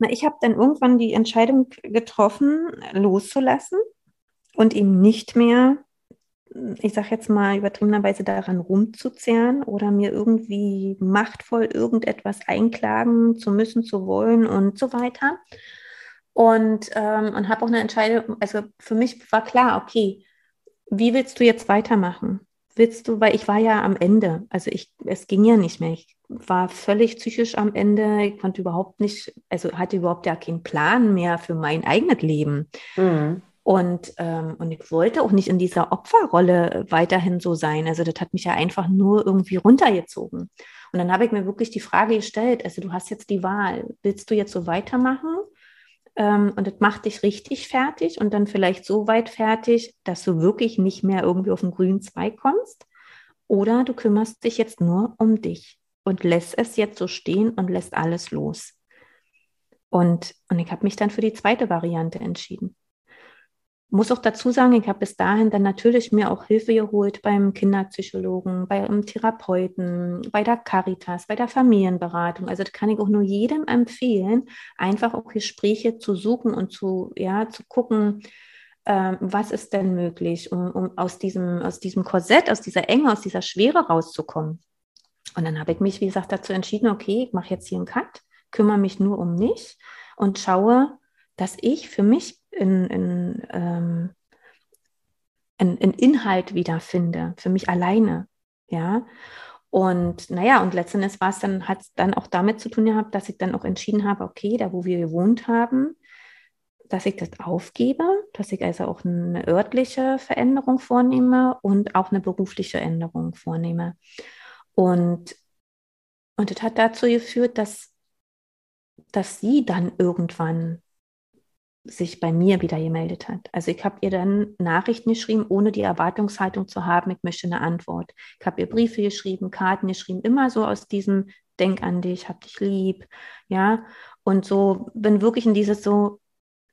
Na, ich habe dann irgendwann die Entscheidung getroffen, loszulassen und ihm nicht mehr, ich sage jetzt mal übertriebenerweise daran rumzuzehren oder mir irgendwie machtvoll irgendetwas einklagen zu müssen, zu wollen und so weiter. Und, ähm, und habe auch eine Entscheidung, also für mich war klar, okay, wie willst du jetzt weitermachen? Willst du, weil ich war ja am Ende, also ich, es ging ja nicht mehr. Ich war völlig psychisch am Ende. Ich konnte überhaupt nicht, also hatte überhaupt ja keinen Plan mehr für mein eigenes Leben. Mhm. Und, ähm, und ich wollte auch nicht in dieser Opferrolle weiterhin so sein. Also das hat mich ja einfach nur irgendwie runtergezogen. Und dann habe ich mir wirklich die Frage gestellt, also du hast jetzt die Wahl, willst du jetzt so weitermachen? Ähm, und das macht dich richtig fertig und dann vielleicht so weit fertig, dass du wirklich nicht mehr irgendwie auf den grünen Zweig kommst. Oder du kümmerst dich jetzt nur um dich und lässt es jetzt so stehen und lässt alles los. Und, und ich habe mich dann für die zweite Variante entschieden. Muss auch dazu sagen, ich habe bis dahin dann natürlich mir auch Hilfe geholt beim Kinderpsychologen, beim Therapeuten, bei der Caritas, bei der Familienberatung. Also das kann ich auch nur jedem empfehlen, einfach auch Gespräche zu suchen und zu, ja, zu gucken, äh, was ist denn möglich, um, um aus, diesem, aus diesem Korsett, aus dieser Enge, aus dieser Schwere rauszukommen. Und dann habe ich mich, wie gesagt, dazu entschieden, okay, ich mache jetzt hier einen Cut, kümmere mich nur um mich und schaue, dass ich für mich in, in, ähm, in, in Inhalt wiederfinde, für mich alleine. Ja. Und naja, und letztendlich war es dann, hat es dann auch damit zu tun gehabt, dass ich dann auch entschieden habe, okay, da wo wir gewohnt haben, dass ich das aufgebe, dass ich also auch eine örtliche Veränderung vornehme und auch eine berufliche Änderung vornehme. Und, und das hat dazu geführt, dass, dass sie dann irgendwann sich bei mir wieder gemeldet hat. Also ich habe ihr dann Nachrichten geschrieben, ohne die Erwartungshaltung zu haben, ich möchte eine Antwort. Ich habe ihr Briefe geschrieben, Karten geschrieben, immer so aus diesem Denk an dich, hab dich lieb, ja. Und so bin wirklich in dieses so,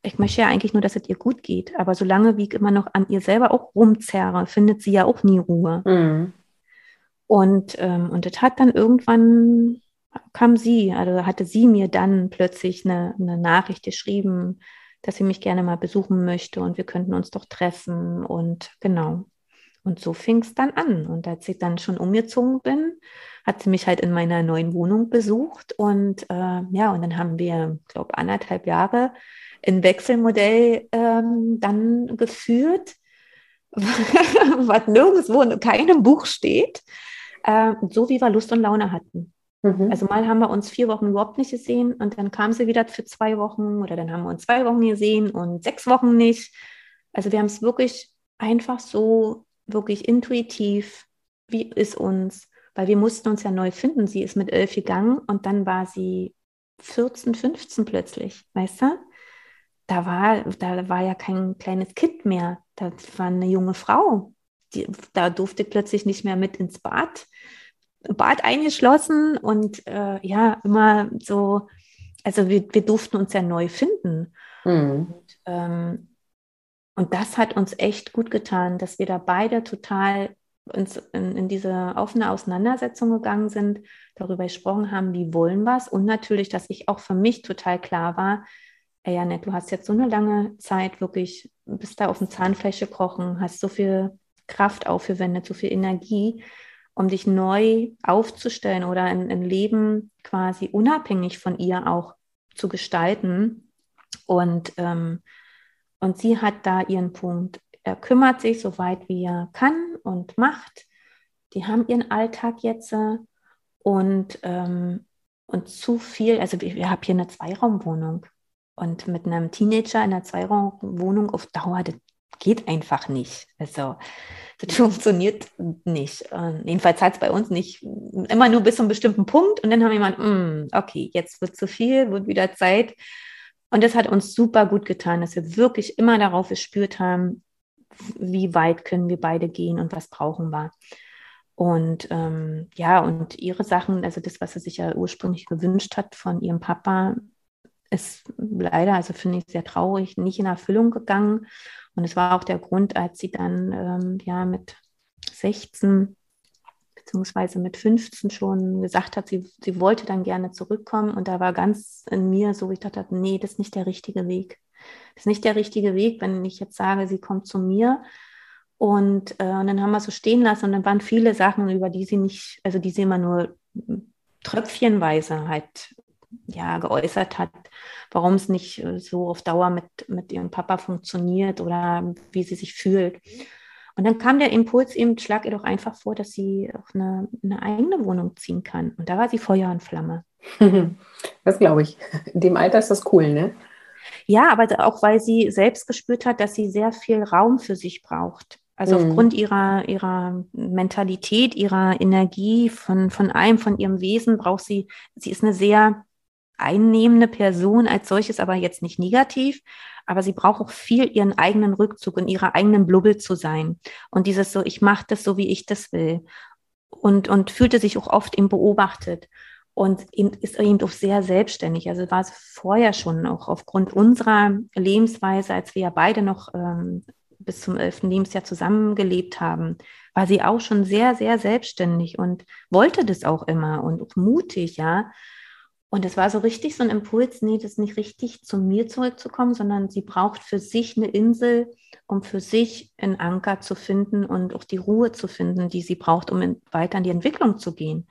ich möchte ja eigentlich nur, dass es ihr gut geht, aber solange wie ich immer noch an ihr selber auch rumzerre, findet sie ja auch nie Ruhe. Mhm. Und, ähm, und das hat dann irgendwann kam sie, also hatte sie mir dann plötzlich eine, eine Nachricht geschrieben, dass sie mich gerne mal besuchen möchte und wir könnten uns doch treffen und genau. Und so fing es dann an. Und als ich dann schon umgezogen bin, hat sie mich halt in meiner neuen Wohnung besucht. Und äh, ja, und dann haben wir, glaube anderthalb Jahre ein Wechselmodell ähm, dann geführt, was nirgendwo in keinem Buch steht, äh, so wie wir Lust und Laune hatten. Mhm. Also mal haben wir uns vier Wochen überhaupt nicht gesehen und dann kam sie wieder für zwei Wochen oder dann haben wir uns zwei Wochen gesehen und sechs Wochen nicht. Also wir haben es wirklich einfach so, wirklich intuitiv, wie ist uns, weil wir mussten uns ja neu finden. Sie ist mit elf gegangen und dann war sie 14, 15 plötzlich, weißt du? Da war, da war ja kein kleines Kind mehr, das war eine junge Frau. Die, da durfte ich plötzlich nicht mehr mit ins Bad Bad eingeschlossen und äh, ja, immer so, also wir, wir durften uns ja neu finden. Mhm. Und, ähm, und das hat uns echt gut getan, dass wir da beide total uns in, in diese offene Auseinandersetzung gegangen sind, darüber gesprochen haben, wie wollen wir es und natürlich, dass ich auch für mich total klar war, ey Janet, du hast jetzt so eine lange Zeit wirklich, bist da auf dem Zahnfleisch gekrochen, hast so viel Kraft aufgewendet, so viel Energie um dich neu aufzustellen oder ein, ein Leben quasi unabhängig von ihr auch zu gestalten. Und, ähm, und sie hat da ihren Punkt. Er kümmert sich so weit wie er kann und macht. Die haben ihren Alltag jetzt. Äh, und, ähm, und zu viel, also ich, ich habe hier eine Zweiraumwohnung und mit einem Teenager in einer Zweiraumwohnung auf Dauer, das geht einfach nicht. Also das funktioniert nicht. Und jedenfalls hat es bei uns nicht immer nur bis zu einem bestimmten Punkt und dann haben wir jemand, mm, okay, jetzt wird zu viel, wird wieder Zeit. Und das hat uns super gut getan, dass wir wirklich immer darauf gespürt haben, wie weit können wir beide gehen und was brauchen wir. Und ähm, ja, und ihre Sachen, also das, was sie sich ja ursprünglich gewünscht hat von ihrem Papa, ist leider, also finde ich sehr traurig, nicht in Erfüllung gegangen. Und es war auch der Grund, als sie dann ähm, ja mit 16 beziehungsweise mit 15 schon gesagt hat, sie, sie wollte dann gerne zurückkommen. Und da war ganz in mir so, ich dachte, nee, das ist nicht der richtige Weg. Das ist nicht der richtige Weg, wenn ich jetzt sage, sie kommt zu mir. Und, äh, und dann haben wir so stehen lassen und dann waren viele Sachen, über die sie nicht, also die sie immer nur tröpfchenweise halt ja, geäußert hat, warum es nicht äh, so auf Dauer mit, mit ihrem Papa funktioniert oder wie sie sich fühlt. Und dann kam der Impuls eben, schlag ihr doch einfach vor, dass sie auf eine, eine eigene Wohnung ziehen kann. Und da war sie Feuer und Flamme. Das glaube ich. In dem Alter ist das cool, ne? Ja, aber auch weil sie selbst gespürt hat, dass sie sehr viel Raum für sich braucht. Also mhm. aufgrund ihrer, ihrer Mentalität, ihrer Energie, von, von allem, von ihrem Wesen braucht sie, sie ist eine sehr einnehmende Person als solches, aber jetzt nicht negativ. Aber sie braucht auch viel ihren eigenen Rückzug und ihrer eigenen Blubbel zu sein. Und dieses so, ich mache das so, wie ich das will. Und, und fühlte sich auch oft eben beobachtet und ist eben auch sehr selbstständig. Also war es vorher schon auch aufgrund unserer Lebensweise, als wir ja beide noch ähm, bis zum elften Lebensjahr zusammengelebt haben, war sie auch schon sehr, sehr selbstständig und wollte das auch immer und auch mutig, ja. Und es war so richtig so ein Impuls, nee, das ist nicht richtig, zu mir zurückzukommen, sondern sie braucht für sich eine Insel, um für sich einen Anker zu finden und auch die Ruhe zu finden, die sie braucht, um weiter in die Entwicklung zu gehen.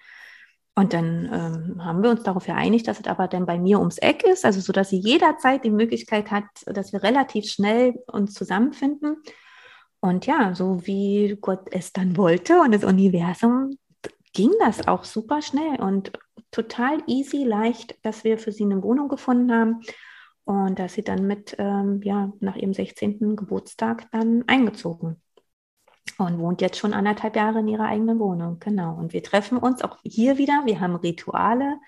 Und dann ähm, haben wir uns darauf geeinigt, dass es aber dann bei mir ums Eck ist, also so, dass sie jederzeit die Möglichkeit hat, dass wir relativ schnell uns zusammenfinden. Und ja, so wie Gott es dann wollte und das Universum ging das auch super schnell und total easy, leicht, dass wir für sie eine Wohnung gefunden haben und dass sie dann mit, ähm, ja, nach ihrem 16. Geburtstag dann eingezogen und wohnt jetzt schon anderthalb Jahre in ihrer eigenen Wohnung. Genau. Und wir treffen uns auch hier wieder. Wir haben Rituale.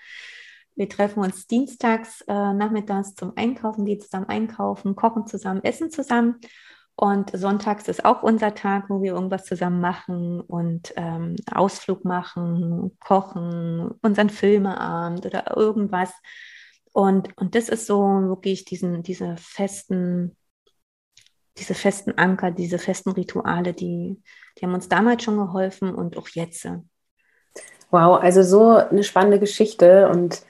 Wir treffen uns dienstags äh, nachmittags zum Einkaufen, die zusammen einkaufen, kochen zusammen, essen zusammen. Und sonntags ist auch unser Tag, wo wir irgendwas zusammen machen und ähm, Ausflug machen, kochen, unseren Filmeabend oder irgendwas. Und, und das ist so wirklich diesen, diese festen, diese festen Anker, diese festen Rituale, die, die haben uns damals schon geholfen und auch jetzt. Wow, also so eine spannende Geschichte und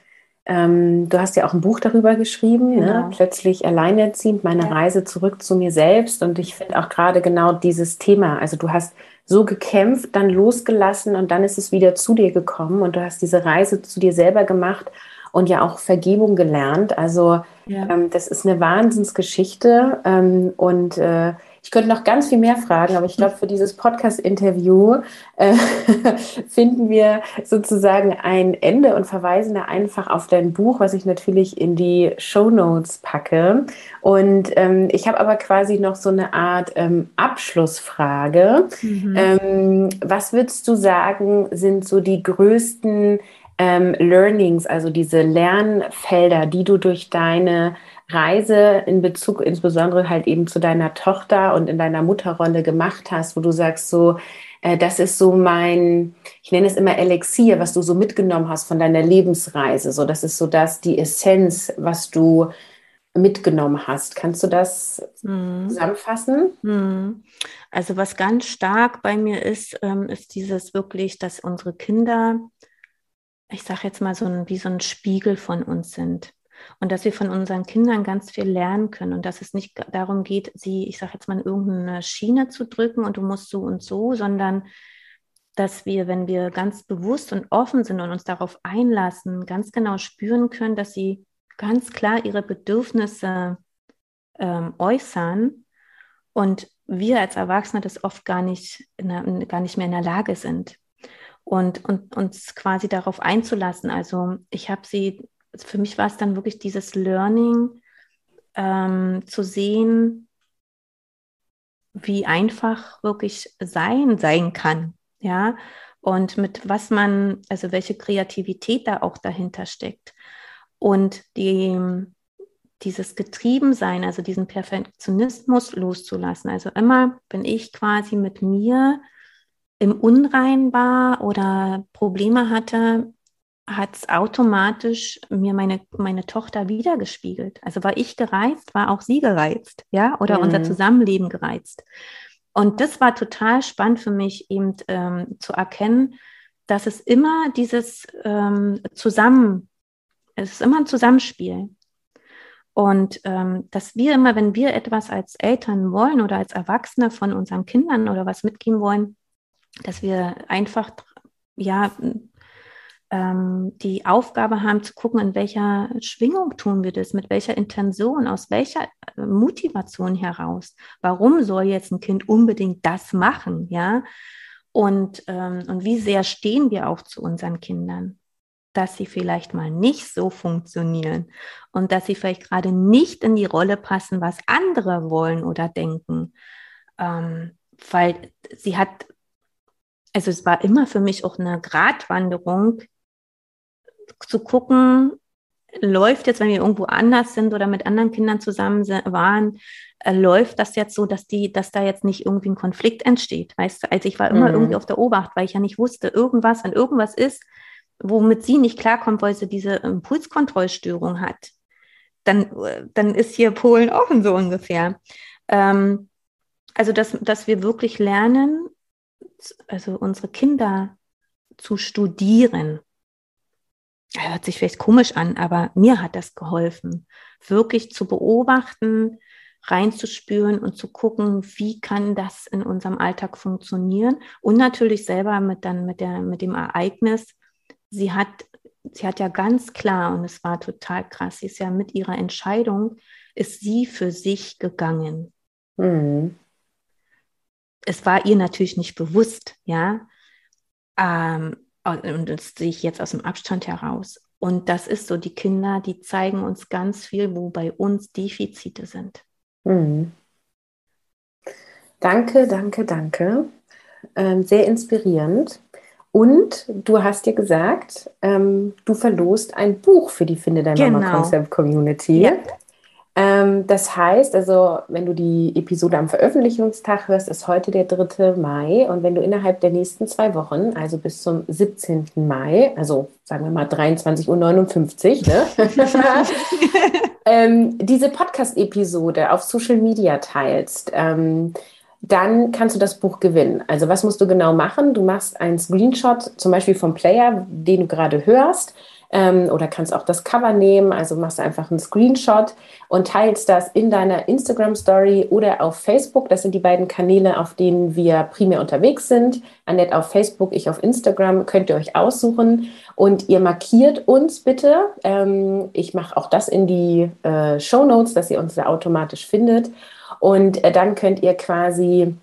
ähm, du hast ja auch ein Buch darüber geschrieben, ne? genau. ne? plötzlich alleinerziehend, meine ja. Reise zurück zu mir selbst. Und ich finde auch gerade genau dieses Thema, also du hast so gekämpft, dann losgelassen und dann ist es wieder zu dir gekommen und du hast diese Reise zu dir selber gemacht und ja auch Vergebung gelernt. Also ja. ähm, das ist eine Wahnsinnsgeschichte ähm, und äh, ich könnte noch ganz viel mehr fragen, aber ich glaube, für dieses Podcast-Interview äh, finden wir sozusagen ein Ende und verweisen da einfach auf dein Buch, was ich natürlich in die Show Notes packe. Und ähm, ich habe aber quasi noch so eine Art ähm, Abschlussfrage. Mhm. Ähm, was würdest du sagen, sind so die größten ähm, Learnings, also diese Lernfelder, die du durch deine Reise in Bezug insbesondere halt eben zu deiner Tochter und in deiner Mutterrolle gemacht hast, wo du sagst so, äh, das ist so mein, ich nenne es immer Elixier, was du so mitgenommen hast von deiner Lebensreise. So, das ist so das, die Essenz, was du mitgenommen hast. Kannst du das mhm. zusammenfassen? Mhm. Also was ganz stark bei mir ist, ähm, ist dieses wirklich, dass unsere Kinder, ich sage jetzt mal so ein, wie so ein Spiegel von uns sind und dass wir von unseren Kindern ganz viel lernen können und dass es nicht darum geht, sie, ich sage jetzt mal, in irgendeine Schiene zu drücken und du musst so und so, sondern dass wir, wenn wir ganz bewusst und offen sind und uns darauf einlassen, ganz genau spüren können, dass sie ganz klar ihre Bedürfnisse ähm, äußern und wir als Erwachsene das oft gar nicht, der, gar nicht mehr in der Lage sind. und, und uns quasi darauf einzulassen. Also ich habe sie, für mich war es dann wirklich dieses Learning, ähm, zu sehen, wie einfach wirklich sein sein kann, ja, und mit was man, also welche Kreativität da auch dahinter steckt. Und die, dieses Getriebensein, also diesen Perfektionismus loszulassen. Also immer, wenn ich quasi mit mir im Unrein war oder Probleme hatte, hat es automatisch mir meine, meine Tochter wiedergespiegelt. Also war ich gereizt, war auch sie gereizt, ja, oder mhm. unser Zusammenleben gereizt. Und das war total spannend für mich, eben ähm, zu erkennen, dass es immer dieses ähm, Zusammen, es ist immer ein Zusammenspiel. Und ähm, dass wir immer, wenn wir etwas als Eltern wollen oder als Erwachsene von unseren Kindern oder was mitgeben wollen, dass wir einfach ja ähm, die Aufgabe haben zu gucken, in welcher Schwingung tun wir das, mit welcher Intention, aus welcher äh, Motivation heraus. Warum soll jetzt ein Kind unbedingt das machen, ja? Und, ähm, und wie sehr stehen wir auch zu unseren Kindern? dass sie vielleicht mal nicht so funktionieren und dass sie vielleicht gerade nicht in die Rolle passen, was andere wollen oder denken. Ähm, weil sie hat, also es war immer für mich auch eine Gratwanderung, zu gucken, läuft jetzt, wenn wir irgendwo anders sind oder mit anderen Kindern zusammen waren, äh, läuft das jetzt so, dass die, dass da jetzt nicht irgendwie ein Konflikt entsteht. Weißt du, also ich war immer mhm. irgendwie auf der Obacht, weil ich ja nicht wusste, irgendwas, wenn irgendwas ist, womit sie nicht klarkommt, weil sie diese Impulskontrollstörung hat, dann, dann ist hier Polen offen so ungefähr. Ähm, also, dass, dass wir wirklich lernen, also unsere Kinder zu studieren hört sich vielleicht komisch an, aber mir hat das geholfen, wirklich zu beobachten, reinzuspüren und zu gucken, wie kann das in unserem Alltag funktionieren und natürlich selber mit dann mit der mit dem Ereignis. Sie hat sie hat ja ganz klar und es war total krass. Sie ist ja mit ihrer Entscheidung ist sie für sich gegangen. Mhm. Es war ihr natürlich nicht bewusst, ja. Ähm, und das sehe ich jetzt aus dem Abstand heraus. Und das ist so, die Kinder, die zeigen uns ganz viel, wo bei uns Defizite sind. Mhm. Danke, danke, danke. Ähm, sehr inspirierend. Und du hast dir gesagt, ähm, du verlost ein Buch für die Finde Dein genau. Mama Concept Community. Ja. Ähm, das heißt, also, wenn du die Episode am Veröffentlichungstag hörst, ist heute der 3. Mai. Und wenn du innerhalb der nächsten zwei Wochen, also bis zum 17. Mai, also sagen wir mal 23.59 Uhr, ne? ähm, diese Podcast-Episode auf Social Media teilst, ähm, dann kannst du das Buch gewinnen. Also was musst du genau machen? Du machst einen Screenshot zum Beispiel vom Player, den du gerade hörst ähm, oder kannst auch das Cover nehmen. Also machst einfach einen Screenshot und teilst das in deiner Instagram Story oder auf Facebook. Das sind die beiden Kanäle, auf denen wir primär unterwegs sind. Annette auf Facebook, ich auf Instagram. Könnt ihr euch aussuchen und ihr markiert uns bitte. Ähm, ich mache auch das in die äh, Show Notes, dass ihr uns da automatisch findet. Und äh, dann könnt ihr quasi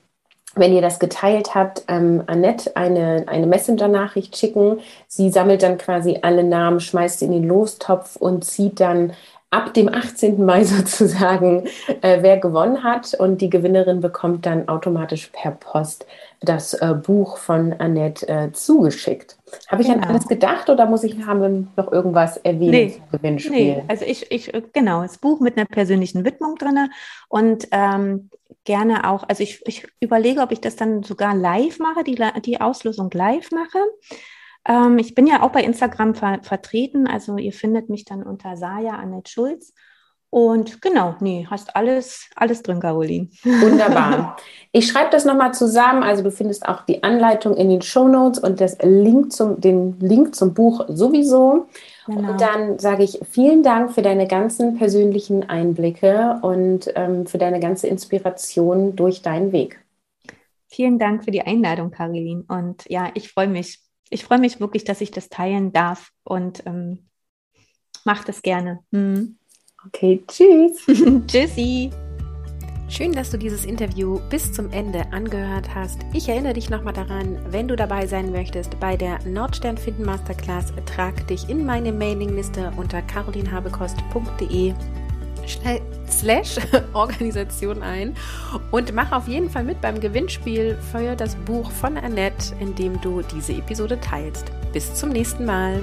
wenn ihr das geteilt habt, ähm, Annette eine, eine Messenger-Nachricht schicken. Sie sammelt dann quasi alle Namen, schmeißt sie in den Lostopf und zieht dann ab dem 18. Mai sozusagen, äh, wer gewonnen hat. Und die Gewinnerin bekommt dann automatisch per Post das äh, Buch von Annette äh, zugeschickt. Habe ich genau. an alles gedacht oder muss ich, haben wir noch irgendwas erwähnt nee, zum Gewinnspiel? Nee, also ich, ich, genau, das Buch mit einer persönlichen Widmung drin und ähm, gerne auch, also ich, ich überlege, ob ich das dann sogar live mache, die, die Auslosung live mache. Ähm, ich bin ja auch bei Instagram ver vertreten, also ihr findet mich dann unter Saja Annette Schulz. Und genau, nee, hast alles, alles drin, Caroline. Wunderbar. Ich schreibe das nochmal zusammen. Also du findest auch die Anleitung in den Show Notes und das Link zum, den Link zum Buch sowieso. Genau. Und dann sage ich vielen Dank für deine ganzen persönlichen Einblicke und ähm, für deine ganze Inspiration durch deinen Weg. Vielen Dank für die Einladung, Caroline. Und ja, ich freue mich. Ich freue mich wirklich, dass ich das teilen darf und ähm, mach das gerne. Hm. Okay, tschüss. Tschüssi. Schön, dass du dieses Interview bis zum Ende angehört hast. Ich erinnere dich nochmal daran, wenn du dabei sein möchtest bei der Nordstern Finden Masterclass, trag dich in meine Mailingliste unter carolinhabekost.de slash Organisation ein und mach auf jeden Fall mit beim Gewinnspiel für das Buch von Annette, in dem du diese Episode teilst. Bis zum nächsten Mal.